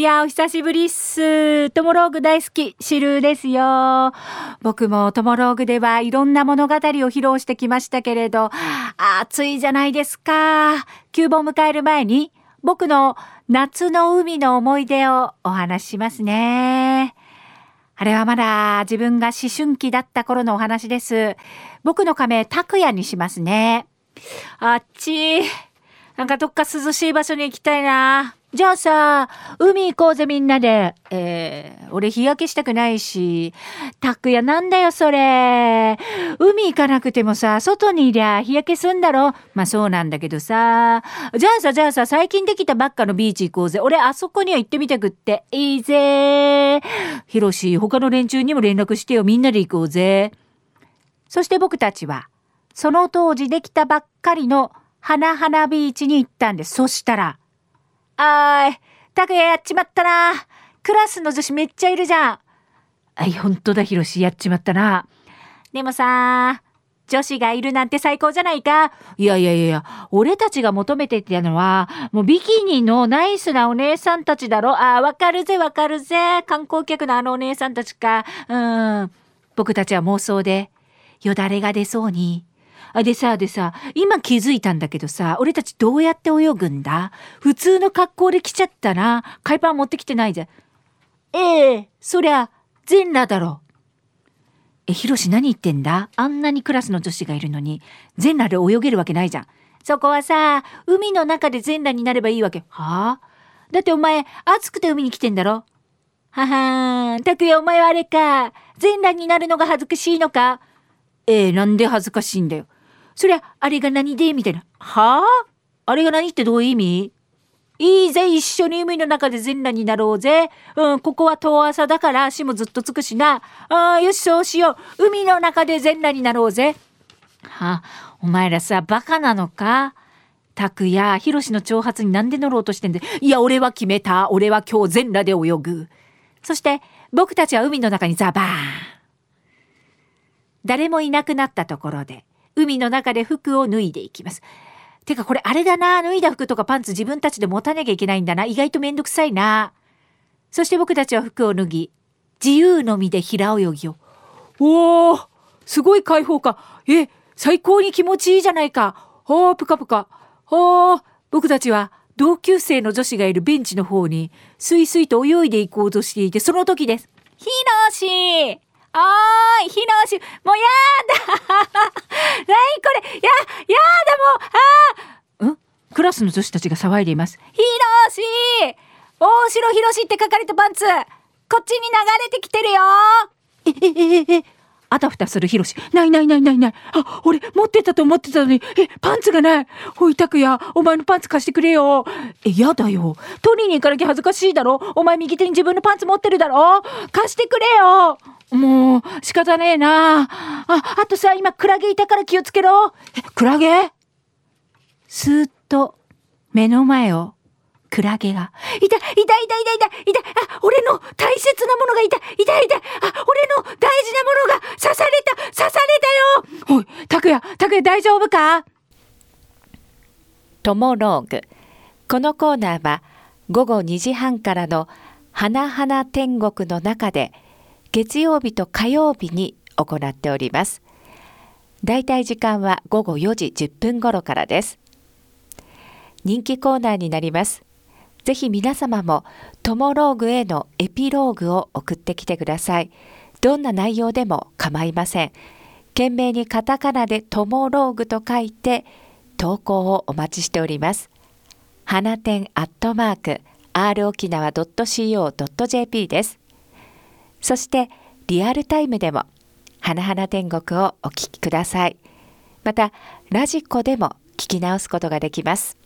いや、お久しぶりっす。トモローグ大好き、シルですよ。僕もトモローグではいろんな物語を披露してきましたけれど、暑いじゃないですか。休盆を迎える前に、僕の夏の海の思い出をお話ししますね。あれはまだ自分が思春期だった頃のお話です。僕の仮名、拓也にしますね。あっち、なんかどっか涼しい場所に行きたいな。じゃあさ、海行こうぜみんなで。えー、俺日焼けしたくないし。たくやなんだよそれ。海行かなくてもさ、外にいりゃ日焼けすんだろ。まあそうなんだけどさ。じゃあさ、じゃあさ、最近できたばっかのビーチ行こうぜ。俺あそこには行ってみたくって。いいぜ。ひろし、他の連中にも連絡してよ。みんなで行こうぜ。そして僕たちは、その当時できたばっかりの花々ビーチに行ったんです。そしたら、あーい、拓也やっちまったな。クラスの女子めっちゃいるじゃん。あい、ほんとだ、ひろし、やっちまったな。でもさ、女子がいるなんて最高じゃないか。いやいやいや、俺たちが求めてたのは、もうビキニのナイスなお姉さんたちだろ。ああ、わかるぜわかるぜ。観光客のあのお姉さんたちか。うん。僕たちは妄想で、よだれが出そうに、あ、でさ、でさ、今気づいたんだけどさ、俺たちどうやって泳ぐんだ？普通の格好で来ちゃったな。海パン持ってきてないじゃん。ええそりゃ、全裸だろ。え、ヒロシ何言ってんだ？あんなにクラスの女子がいるのに、全裸で泳げるわけないじゃん。そこはさ、海の中で全裸になればいいわけ。はあ？だってお前、暑くて海に来てんだろ？ははーん、たくやお前はあれか。全裸になるのが恥ずかしいのか？ええなんで恥ずかしいんだよ。そりゃ、あれが何で？みたいな。はあ？あれが何ってどういう意味？いいぜ、一緒に海の中で全裸になろうぜ。うん、ここは遠朝だから足もずっとつくしな。ああ、よし、そうしよう。海の中で全裸になろうぜ。はあ、お前らさ、バカなのか？拓也、ヒロシの挑発になんで乗ろうとしてんで。いや、俺は決めた。俺は今日全裸で泳ぐ。そして、僕たちは海の中にザバーン。誰もいなくなったところで、海の中で服を脱いでいきます。てかこれあれだな、脱いだ服とかパンツ自分たちで持たなきゃいけないんだな。意外とめんどくさいな。そして僕たちは服を脱ぎ、自由の身で平泳ぎを。おーすごい開放感。え、最高に気持ちいいじゃないか。おー、ぷかぷか。おー、僕たちは同級生の女子がいるベンチの方に、スイスイと泳いでいこうとしていて、その時です。ひろしおーい、ひろし、もうやだ なにこれや、やだもうあん？クラスの女子たちが騒いでいます。ひろし大城ひろしって書かれたパンツこっちに流れてきてるよえ、え、え、え、あたふたするひろし。ないないないないない。あ、俺持ってたと思ってたのに。え、パンツがない。ほいたくや、お前のパンツ貸してくれよ。え、やだよ。取りに行かなきゃ恥ずかしいだろ。お前右手に自分のパンツ持ってるだろ。貸してくれよ。もう、仕方ねえな。あ、あとさ、今、クラゲいたから気をつけろ。え、クラゲ？スーッと、目の前を、クラゲが。いた、いた、いた、いた、いた、いた、あ、俺の大切なものがいた、いた、いた、あ、俺の大事なものが刺された、刺されたよ。おい、拓也、拓也大丈夫か？トモローグ。このコーナーは、午後2時半からの花々天国の中で、月曜日と火曜日に行っております。だいたい時間は午後4時10分頃からです。人気コーナーになります。ぜひ皆様もトモローグへのエピローグを送ってきてください。どんな内容でも構いません。懸命にカタカナでトモローグと書いて投稿をお待ちしております。花店アットマーク r 沖縄 .co.jp です。そしてリアルタイムでも花々天国をお聞きください。またラジコでも聞き直すことができます。